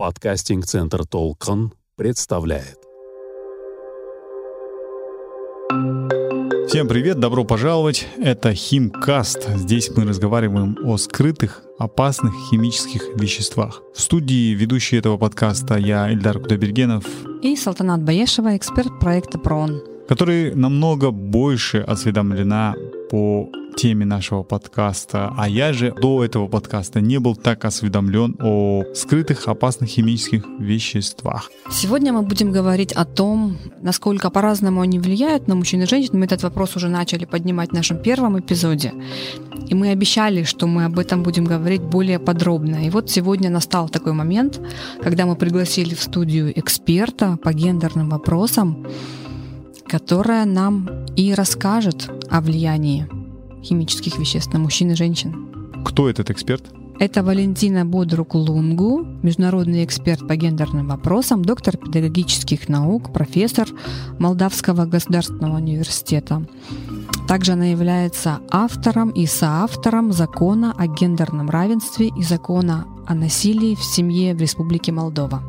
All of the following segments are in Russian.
Подкастинг-центр «Толкон» представляет. Всем привет, добро пожаловать. Это Химкаст. Здесь мы разговариваем о скрытых, опасных химических веществах. В студии ведущий этого подкаста я, Ильдар Кудайбергенов. И Салтанат Баешева, эксперт проекта ПРОН. Который намного больше осведомлена по теме нашего подкаста, а я же до этого подкаста не был так осведомлен о скрытых опасных химических веществах. Сегодня мы будем говорить о том, насколько по-разному они влияют на мужчин и женщин. Мы этот вопрос уже начали поднимать в нашем первом эпизоде. И мы обещали, что мы об этом будем говорить более подробно. И вот сегодня настал такой момент, когда мы пригласили в студию эксперта по гендерным вопросам, которая нам и расскажет о влиянии химических веществ на мужчин и женщин. Кто этот эксперт? Это Валентина Бодрук-Лунгу, международный эксперт по гендерным вопросам, доктор педагогических наук, профессор Молдавского государственного университета. Также она является автором и соавтором закона о гендерном равенстве и закона о насилии в семье в Республике Молдова.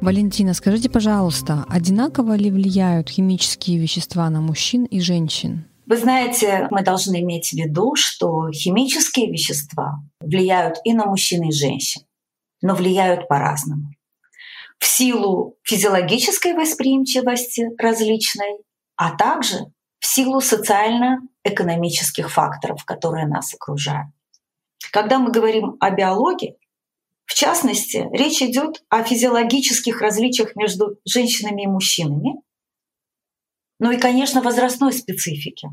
Валентина, скажите, пожалуйста, одинаково ли влияют химические вещества на мужчин и женщин? Вы знаете, мы должны иметь в виду, что химические вещества влияют и на мужчин, и женщин, но влияют по-разному. В силу физиологической восприимчивости различной, а также в силу социально-экономических факторов, которые нас окружают. Когда мы говорим о биологии, в частности, речь идет о физиологических различиях между женщинами и мужчинами, ну и, конечно, возрастной специфике,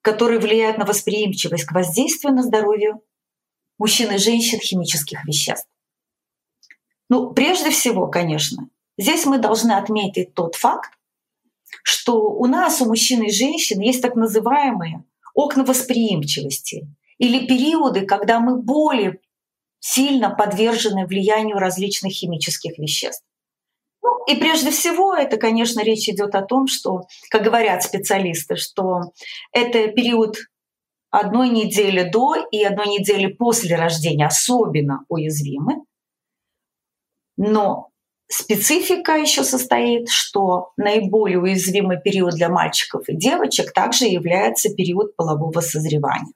которые влияют на восприимчивость к воздействию на здоровье мужчин и женщин химических веществ. Ну, прежде всего, конечно, здесь мы должны отметить тот факт, что у нас, у мужчин и женщин, есть так называемые окна восприимчивости или периоды, когда мы более сильно подвержены влиянию различных химических веществ. Ну, и прежде всего, это, конечно, речь идет о том, что, как говорят специалисты, что это период одной недели до и одной недели после рождения особенно уязвимы. Но специфика еще состоит, что наиболее уязвимый период для мальчиков и девочек также является период полового созревания.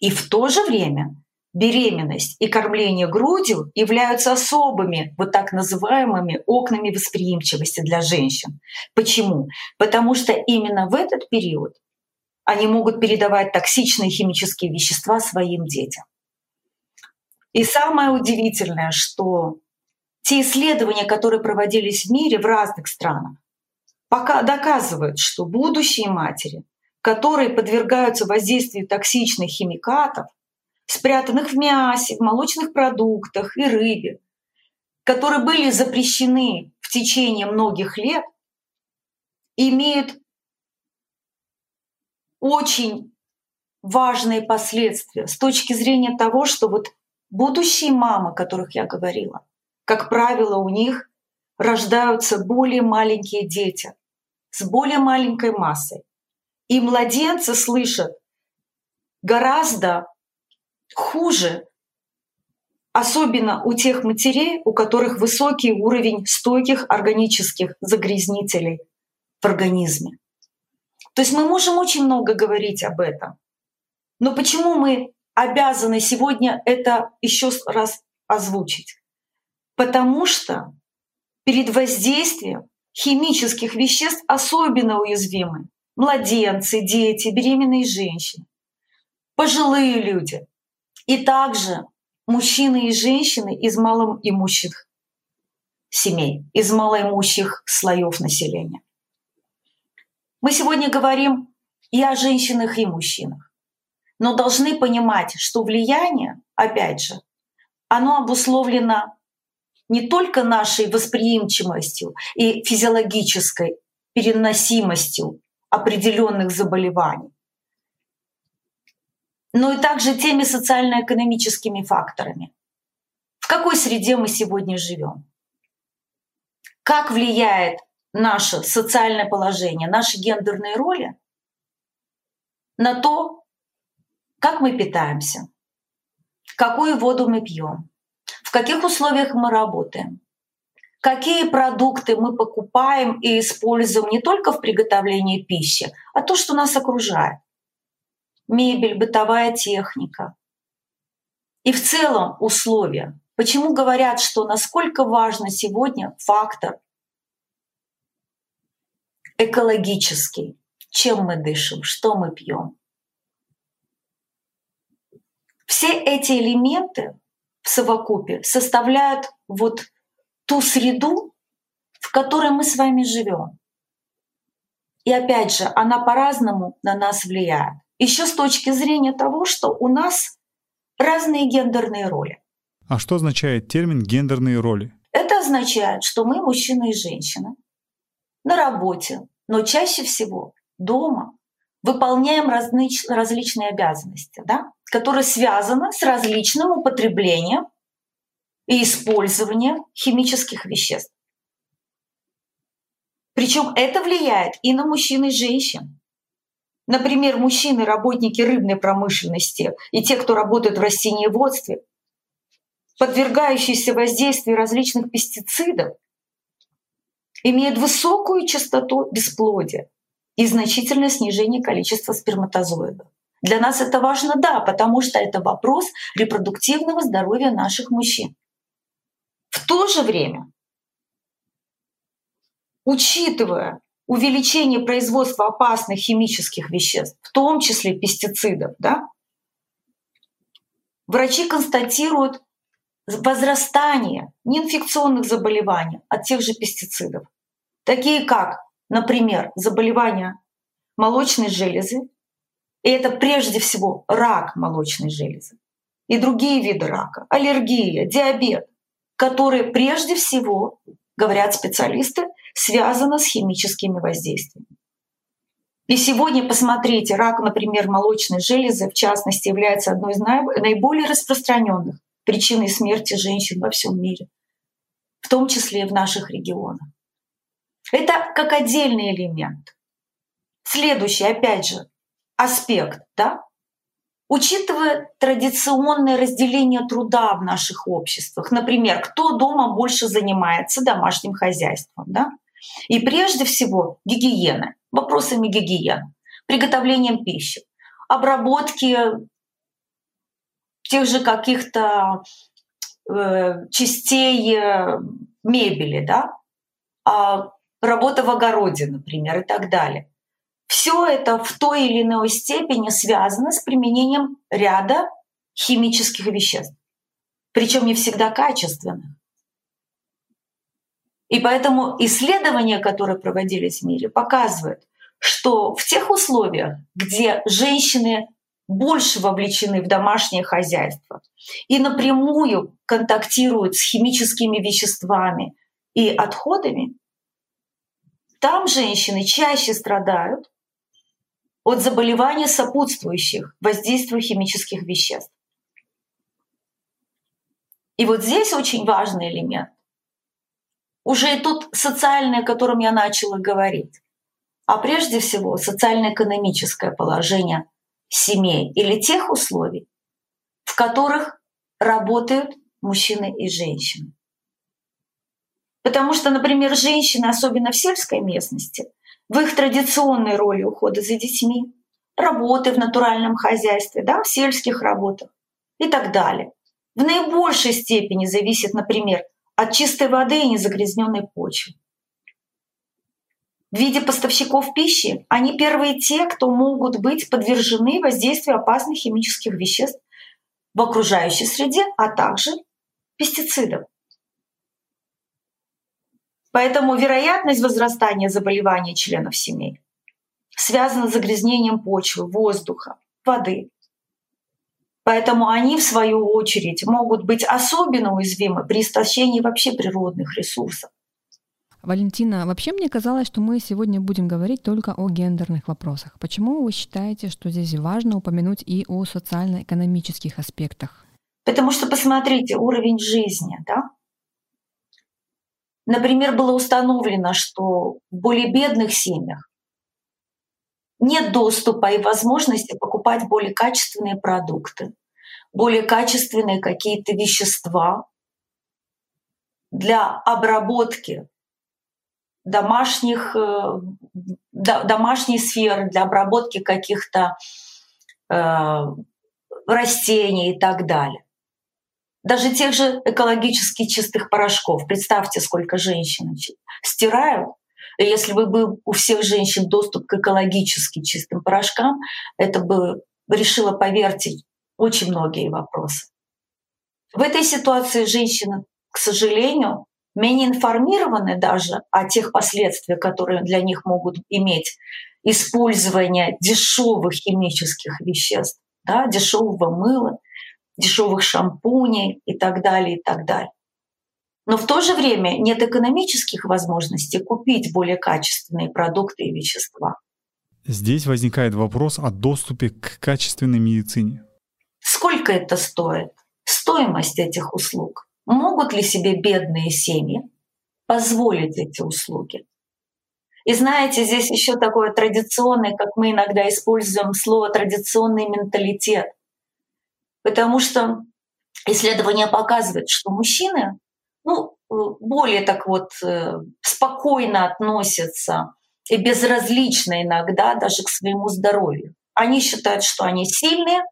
И в то же время беременность и кормление грудью являются особыми, вот так называемыми окнами восприимчивости для женщин. Почему? Потому что именно в этот период они могут передавать токсичные химические вещества своим детям. И самое удивительное, что те исследования, которые проводились в мире в разных странах, пока доказывают, что будущие матери, которые подвергаются воздействию токсичных химикатов, спрятанных в мясе, в молочных продуктах и рыбе, которые были запрещены в течение многих лет, имеют очень важные последствия с точки зрения того, что вот будущие мамы, о которых я говорила, как правило, у них рождаются более маленькие дети с более маленькой массой. И младенцы слышат гораздо хуже, особенно у тех матерей, у которых высокий уровень стойких органических загрязнителей в организме. То есть мы можем очень много говорить об этом. Но почему мы обязаны сегодня это еще раз озвучить? Потому что перед воздействием химических веществ особенно уязвимы младенцы, дети, беременные женщины, пожилые люди, и также мужчины и женщины из малоимущих семей, из малоимущих слоев населения. Мы сегодня говорим и о женщинах, и мужчинах, но должны понимать, что влияние, опять же, оно обусловлено не только нашей восприимчивостью и физиологической переносимостью определенных заболеваний, но и также теми социально-экономическими факторами. В какой среде мы сегодня живем? Как влияет наше социальное положение, наши гендерные роли на то, как мы питаемся, какую воду мы пьем, в каких условиях мы работаем, какие продукты мы покупаем и используем не только в приготовлении пищи, а то, что нас окружает. Мебель, бытовая техника. И в целом условия. Почему говорят, что насколько важно сегодня фактор экологический, чем мы дышим, что мы пьем. Все эти элементы в совокупе составляют вот ту среду, в которой мы с вами живем. И опять же, она по-разному на нас влияет. Еще с точки зрения того, что у нас разные гендерные роли. А что означает термин гендерные роли? Это означает, что мы мужчина и женщина на работе, но чаще всего дома выполняем различ, различные обязанности, да, которые связаны с различным употреблением и использование химических веществ. Причем это влияет и на мужчин и женщин. Например, мужчины, работники рыбной промышленности и те, кто работает в растениеводстве, подвергающиеся воздействию различных пестицидов, имеют высокую частоту бесплодия и значительное снижение количества сперматозоидов. Для нас это важно, да, потому что это вопрос репродуктивного здоровья наших мужчин. В то же время, учитывая увеличение производства опасных химических веществ, в том числе пестицидов, да, врачи констатируют возрастание неинфекционных заболеваний от тех же пестицидов, такие как, например, заболевания молочной железы, и это прежде всего рак молочной железы, и другие виды рака, аллергия, диабет, которые прежде всего, говорят специалисты, связаны с химическими воздействиями. И сегодня, посмотрите, рак, например, молочной железы, в частности, является одной из наиболее распространенных причиной смерти женщин во всем мире, в том числе и в наших регионах. Это как отдельный элемент. Следующий, опять же, аспект, да, Учитывая традиционное разделение труда в наших обществах, например, кто дома больше занимается домашним хозяйством, да? И прежде всего гигиена, вопросами гигиены, приготовлением пищи, обработки тех же каких-то э, частей э, мебели, да, а работа в огороде, например, и так далее. Все это в той или иной степени связано с применением ряда химических веществ, причем не всегда качественных. И поэтому исследования, которые проводились в мире, показывают, что в тех условиях, где женщины больше вовлечены в домашнее хозяйство и напрямую контактируют с химическими веществами и отходами, там женщины чаще страдают от заболеваний сопутствующих воздействию химических веществ. И вот здесь очень важный элемент. Уже и тут социальное, о котором я начала говорить, а прежде всего социально-экономическое положение семей или тех условий, в которых работают мужчины и женщины. Потому что, например, женщины, особенно в сельской местности, в их традиционной роли ухода за детьми, работы в натуральном хозяйстве, да, в сельских работах и так далее. В наибольшей степени зависит, например, от чистой воды и незагрязненной почвы. В виде поставщиков пищи они первые те, кто могут быть подвержены воздействию опасных химических веществ в окружающей среде, а также пестицидов. Поэтому вероятность возрастания заболеваний членов семей связана с загрязнением почвы, воздуха, воды. Поэтому они, в свою очередь, могут быть особенно уязвимы при истощении вообще природных ресурсов. Валентина, вообще мне казалось, что мы сегодня будем говорить только о гендерных вопросах. Почему вы считаете, что здесь важно упомянуть и о социально-экономических аспектах? Потому что посмотрите, уровень жизни, да, Например, было установлено, что в более бедных семьях нет доступа и возможности покупать более качественные продукты. более качественные какие-то вещества для обработки домашних, э, домашней сферы, для обработки каких-то э, растений и так далее. Даже тех же экологически чистых порошков. Представьте, сколько женщин стирают. Если бы был у всех женщин доступ к экологически чистым порошкам, это бы решило, поверьте, очень многие вопросы. В этой ситуации женщины, к сожалению, менее информированы даже о тех последствиях, которые для них могут иметь использование дешевых химических веществ, да, дешевого мыла, дешевых шампуней и так далее, и так далее. Но в то же время нет экономических возможностей купить более качественные продукты и вещества. Здесь возникает вопрос о доступе к качественной медицине. Сколько это стоит? Стоимость этих услуг. Могут ли себе бедные семьи позволить эти услуги? И знаете, здесь еще такое традиционное, как мы иногда используем слово традиционный менталитет. Потому что исследования показывают, что мужчины ну, более так вот э, спокойно относятся и безразлично иногда даже к своему здоровью. Они считают, что они сильные,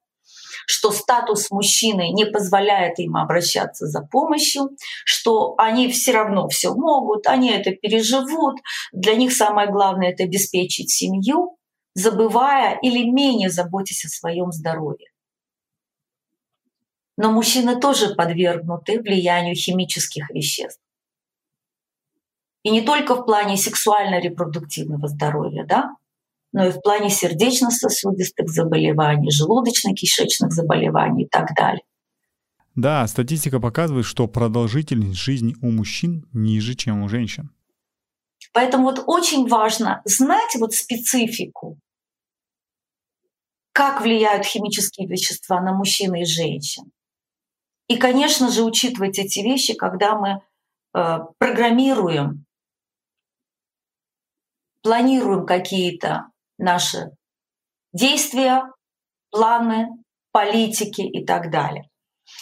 что статус мужчины не позволяет им обращаться за помощью, что они все равно все могут, они это переживут. Для них самое главное это обеспечить семью, забывая или менее заботясь о своем здоровье. Но мужчины тоже подвергнуты влиянию химических веществ. И не только в плане сексуально-репродуктивного здоровья, да, но и в плане сердечно-сосудистых заболеваний, желудочно-кишечных заболеваний и так далее. Да, статистика показывает, что продолжительность жизни у мужчин ниже, чем у женщин. Поэтому вот очень важно знать вот специфику, как влияют химические вещества на мужчин и женщин. И, конечно же, учитывать эти вещи, когда мы э, программируем, планируем какие-то наши действия, планы, политики и так далее.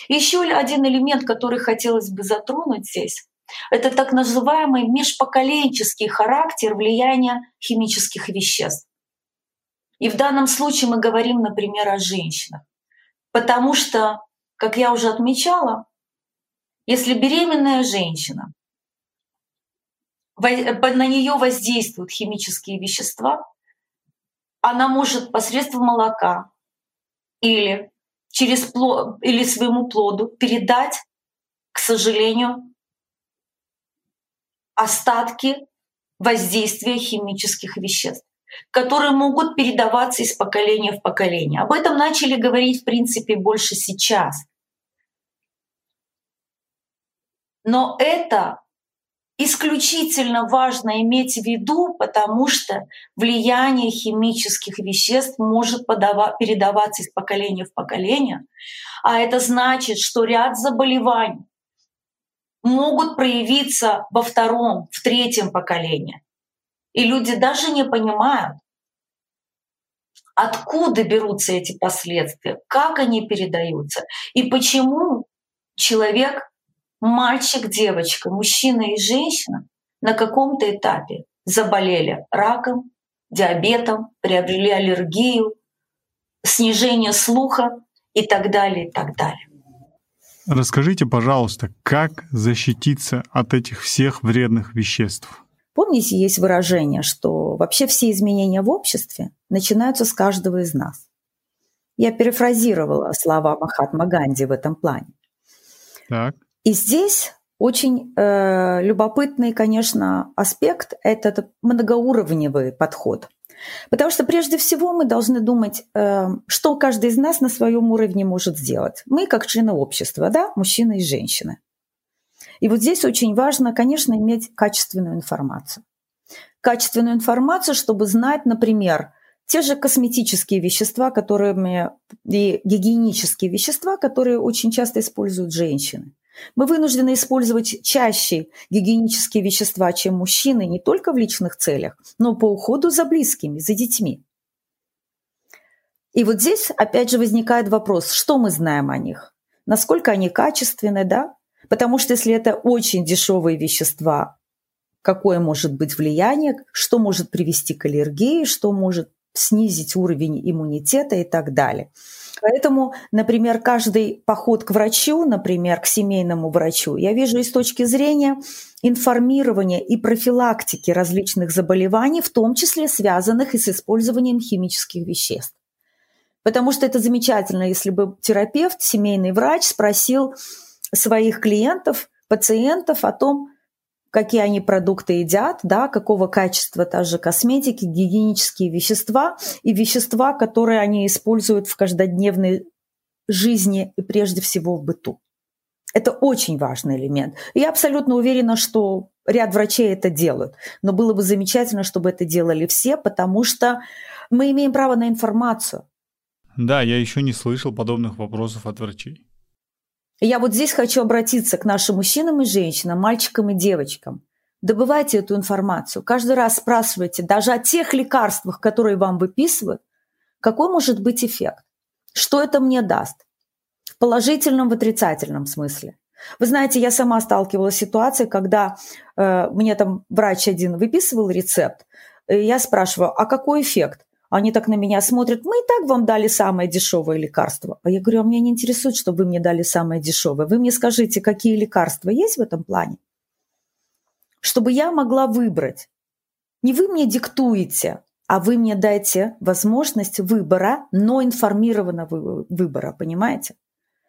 Еще один элемент, который хотелось бы затронуть здесь, это так называемый межпоколенческий характер влияния химических веществ. И в данном случае мы говорим, например, о женщинах. Потому что, как я уже отмечала, если беременная женщина, на нее воздействуют химические вещества, она может посредством молока или через плод, или своему плоду передать, к сожалению, остатки воздействия химических веществ, которые могут передаваться из поколения в поколение. Об этом начали говорить, в принципе, больше сейчас. Но это исключительно важно иметь в виду, потому что влияние химических веществ может передаваться из поколения в поколение, а это значит, что ряд заболеваний могут проявиться во втором, в третьем поколении. И люди даже не понимают, откуда берутся эти последствия, как они передаются и почему человек мальчик, девочка, мужчина и женщина на каком-то этапе заболели раком, диабетом, приобрели аллергию, снижение слуха и так далее, и так далее. Расскажите, пожалуйста, как защититься от этих всех вредных веществ? Помните, есть выражение, что вообще все изменения в обществе начинаются с каждого из нас. Я перефразировала слова Махатма Ганди в этом плане. Так. И здесь очень э, любопытный, конечно, аспект – это многоуровневый подход. Потому что прежде всего мы должны думать, э, что каждый из нас на своем уровне может сделать. Мы как члены общества, да, мужчины и женщины. И вот здесь очень важно, конечно, иметь качественную информацию. Качественную информацию, чтобы знать, например, те же косметические вещества, которыми и гигиенические вещества, которые очень часто используют женщины. Мы вынуждены использовать чаще гигиенические вещества, чем мужчины, не только в личных целях, но по уходу за близкими, за детьми. И вот здесь опять же возникает вопрос, что мы знаем о них? Насколько они качественны, да? Потому что если это очень дешевые вещества, какое может быть влияние, что может привести к аллергии, что может снизить уровень иммунитета и так далее. Поэтому, например, каждый поход к врачу, например, к семейному врачу, я вижу и с точки зрения информирования и профилактики различных заболеваний, в том числе связанных и с использованием химических веществ. Потому что это замечательно, если бы терапевт, семейный врач спросил своих клиентов, пациентов о том, какие они продукты едят, да, какого качества та же косметики, гигиенические вещества и вещества, которые они используют в каждодневной жизни и прежде всего в быту. Это очень важный элемент. я абсолютно уверена, что ряд врачей это делают. Но было бы замечательно, чтобы это делали все, потому что мы имеем право на информацию. Да, я еще не слышал подобных вопросов от врачей. Я вот здесь хочу обратиться к нашим мужчинам и женщинам, мальчикам и девочкам. Добывайте эту информацию. Каждый раз спрашивайте даже о тех лекарствах, которые вам выписывают, какой может быть эффект, что это мне даст в положительном, в отрицательном смысле. Вы знаете, я сама сталкивалась с ситуацией, когда э, мне там врач один выписывал рецепт, и я спрашиваю, а какой эффект? Они так на меня смотрят, мы и так вам дали самое дешевое лекарство. А я говорю, а меня не интересует, что вы мне дали самое дешевое. Вы мне скажите, какие лекарства есть в этом плане? Чтобы я могла выбрать. Не вы мне диктуете, а вы мне дайте возможность выбора, но информированного выбора, понимаете?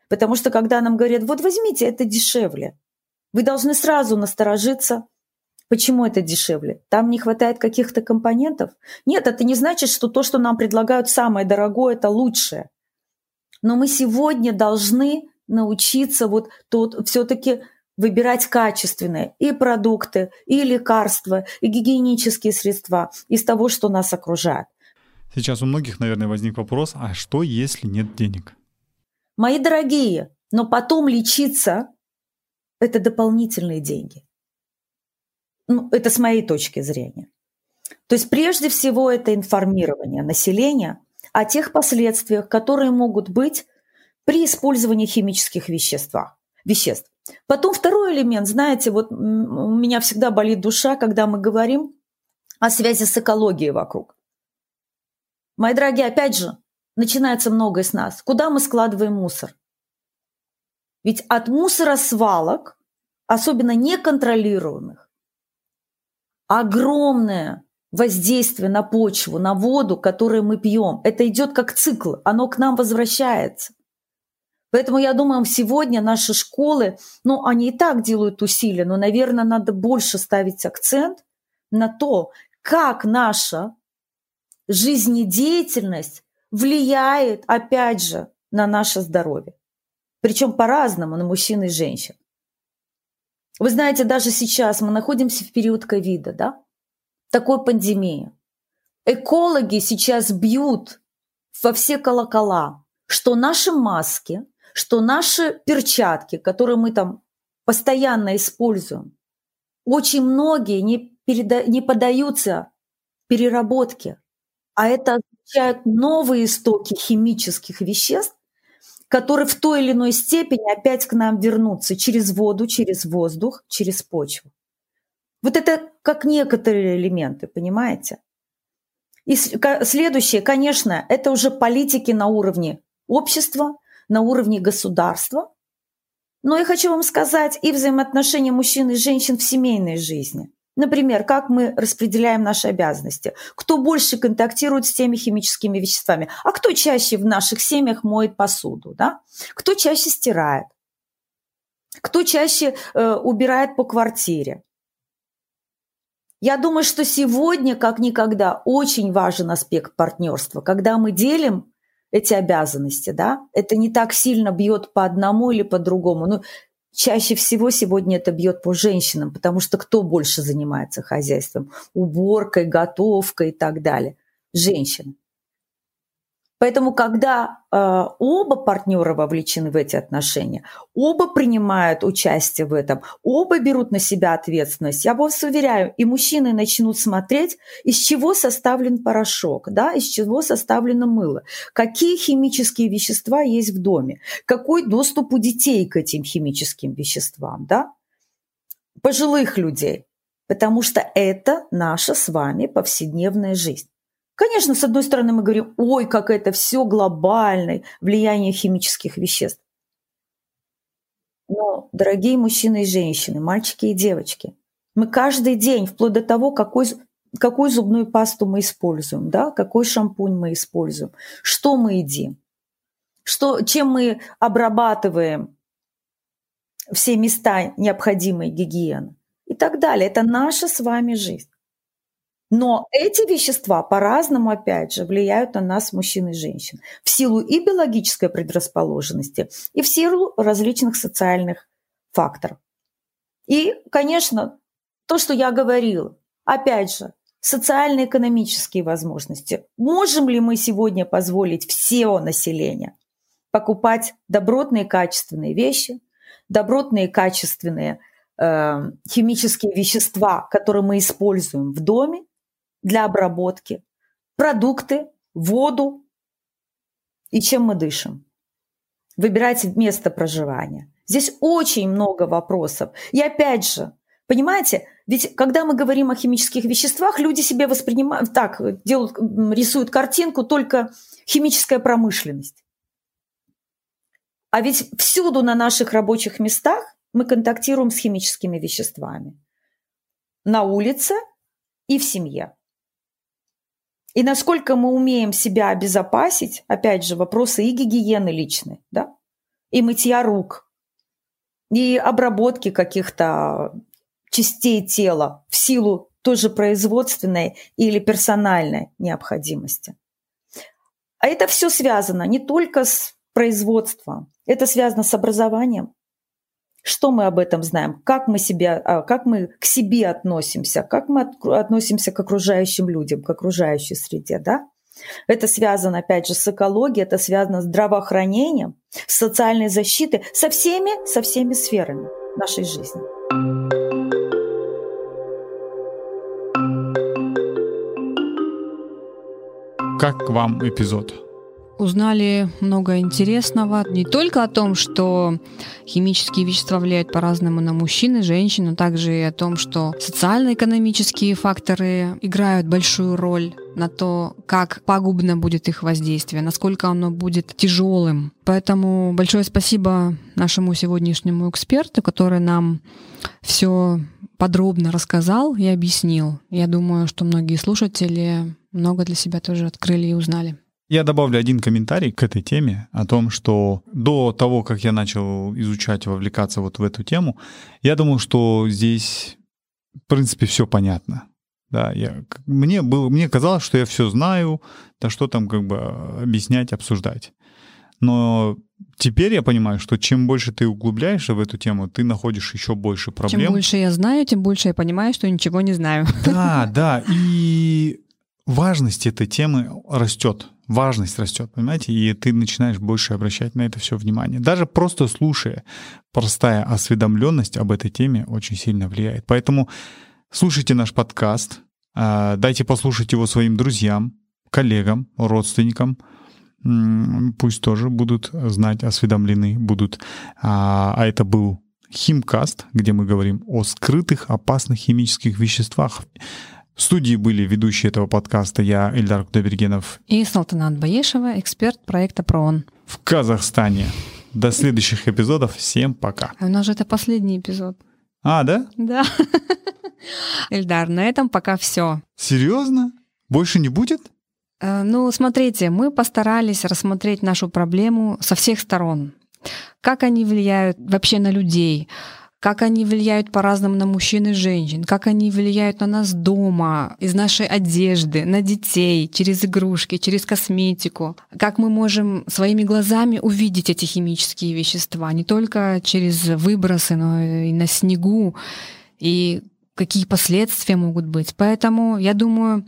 Потому что когда нам говорят, вот возьмите, это дешевле, вы должны сразу насторожиться, Почему это дешевле? Там не хватает каких-то компонентов? Нет, это не значит, что то, что нам предлагают самое дорогое, это лучшее. Но мы сегодня должны научиться вот тут все-таки выбирать качественные и продукты, и лекарства, и гигиенические средства из того, что нас окружает. Сейчас у многих, наверное, возник вопрос, а что, если нет денег? Мои дорогие, но потом лечиться – это дополнительные деньги. Ну, это с моей точки зрения. То есть прежде всего это информирование населения о тех последствиях, которые могут быть при использовании химических веществ. веществ. Потом второй элемент, знаете, вот у меня всегда болит душа, когда мы говорим о связи с экологией вокруг. Мои дорогие, опять же, начинается многое с нас. Куда мы складываем мусор? Ведь от мусора свалок, особенно неконтролируемых, огромное воздействие на почву, на воду, которую мы пьем. Это идет как цикл, оно к нам возвращается. Поэтому я думаю, сегодня наши школы, ну, они и так делают усилия, но, наверное, надо больше ставить акцент на то, как наша жизнедеятельность влияет, опять же, на наше здоровье. Причем по-разному, на мужчин и женщин. Вы знаете, даже сейчас мы находимся в период ковида, да? Такой пандемии. Экологи сейчас бьют во все колокола, что наши маски, что наши перчатки, которые мы там постоянно используем, очень многие не, переда- не поддаются переработке. А это означает новые истоки химических веществ, которые в той или иной степени опять к нам вернутся через воду, через воздух, через почву. Вот это как некоторые элементы, понимаете? И следующее, конечно, это уже политики на уровне общества, на уровне государства. Но я хочу вам сказать и взаимоотношения мужчин и женщин в семейной жизни – Например, как мы распределяем наши обязанности? Кто больше контактирует с теми химическими веществами? А кто чаще в наших семьях моет посуду? Да? Кто чаще стирает? Кто чаще э, убирает по квартире? Я думаю, что сегодня, как никогда, очень важен аспект партнерства, когда мы делим эти обязанности, да, это не так сильно бьет по одному или по другому. Ну, Чаще всего сегодня это бьет по женщинам, потому что кто больше занимается хозяйством? Уборкой, готовкой и так далее. Женщины. Поэтому, когда э, оба партнера вовлечены в эти отношения, оба принимают участие в этом, оба берут на себя ответственность, я вас уверяю, и мужчины начнут смотреть, из чего составлен порошок, да, из чего составлено мыло, какие химические вещества есть в доме, какой доступ у детей к этим химическим веществам, да, пожилых людей, потому что это наша с вами повседневная жизнь. Конечно, с одной стороны, мы говорим, ой, как это все глобальное, влияние химических веществ. Но, дорогие мужчины и женщины, мальчики и девочки, мы каждый день, вплоть до того, какой, какую зубную пасту мы используем, да, какой шампунь мы используем, что мы едим, что, чем мы обрабатываем все места необходимой гигиены и так далее. Это наша с вами жизнь. Но эти вещества по-разному, опять же, влияют на нас, мужчин и женщин, в силу и биологической предрасположенности, и в силу различных социальных факторов. И, конечно, то, что я говорила, опять же, социально-экономические возможности. Можем ли мы сегодня позволить всего населения покупать добротные качественные вещи, добротные качественные э, химические вещества, которые мы используем в доме, для обработки, продукты, воду и чем мы дышим. Выбирайте место проживания. Здесь очень много вопросов. И опять же, понимаете, ведь когда мы говорим о химических веществах, люди себе воспринимают так, делают, рисуют картинку только химическая промышленность. А ведь всюду на наших рабочих местах мы контактируем с химическими веществами. На улице и в семье. И насколько мы умеем себя обезопасить, опять же, вопросы и гигиены личной, да, и мытья рук, и обработки каких-то частей тела в силу тоже производственной или персональной необходимости. А это все связано не только с производством, это связано с образованием, что мы об этом знаем? Как мы, себя, а, как мы к себе относимся? Как мы относимся к окружающим людям, к окружающей среде? Да? Это связано, опять же, с экологией, это связано с здравоохранением, с социальной защитой, со всеми, со всеми сферами нашей жизни. Как вам эпизод? Узнали много интересного. Не только о том, что химические вещества влияют по-разному на мужчин и женщин, но также и о том, что социально-экономические факторы играют большую роль на то, как пагубно будет их воздействие, насколько оно будет тяжелым. Поэтому большое спасибо нашему сегодняшнему эксперту, который нам все подробно рассказал и объяснил. Я думаю, что многие слушатели много для себя тоже открыли и узнали. Я добавлю один комментарий к этой теме о том, что до того, как я начал изучать, вовлекаться вот в эту тему, я думал, что здесь, в принципе, все понятно. Да, я, мне, было, мне казалось, что я все знаю, да что там как бы объяснять, обсуждать. Но теперь я понимаю, что чем больше ты углубляешься в эту тему, ты находишь еще больше проблем. Чем больше я знаю, тем больше я понимаю, что ничего не знаю. Да, да. И важность этой темы растет важность растет, понимаете, и ты начинаешь больше обращать на это все внимание. Даже просто слушая, простая осведомленность об этой теме очень сильно влияет. Поэтому слушайте наш подкаст, а, дайте послушать его своим друзьям, коллегам, родственникам, пусть тоже будут знать, осведомлены будут. А, а это был Химкаст, где мы говорим о скрытых опасных химических веществах. В студии были ведущие этого подкаста я, Эльдар Кудайбергенов. И Салтанат Баешева, эксперт проекта ПРООН. В Казахстане. До следующих эпизодов. Всем пока. А у нас же это последний эпизод. А, да? Да. Эльдар, на этом пока все. Серьезно? Больше не будет? Э, ну, смотрите, мы постарались рассмотреть нашу проблему со всех сторон. Как они влияют вообще на людей, как они влияют по-разному на мужчин и женщин, как они влияют на нас дома, из нашей одежды, на детей, через игрушки, через косметику, как мы можем своими глазами увидеть эти химические вещества, не только через выбросы, но и на снегу, и какие последствия могут быть. Поэтому я думаю,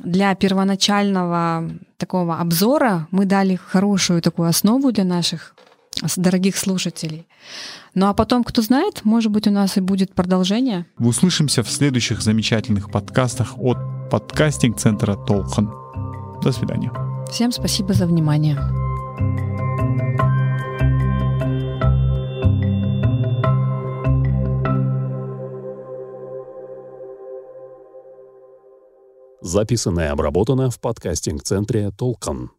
для первоначального такого обзора мы дали хорошую такую основу для наших дорогих слушателей. Ну а потом, кто знает, может быть, у нас и будет продолжение. Услышимся в следующих замечательных подкастах от подкастинг-центра Толхан. До свидания. Всем спасибо за внимание. Записано и обработано в подкастинг-центре Толкан.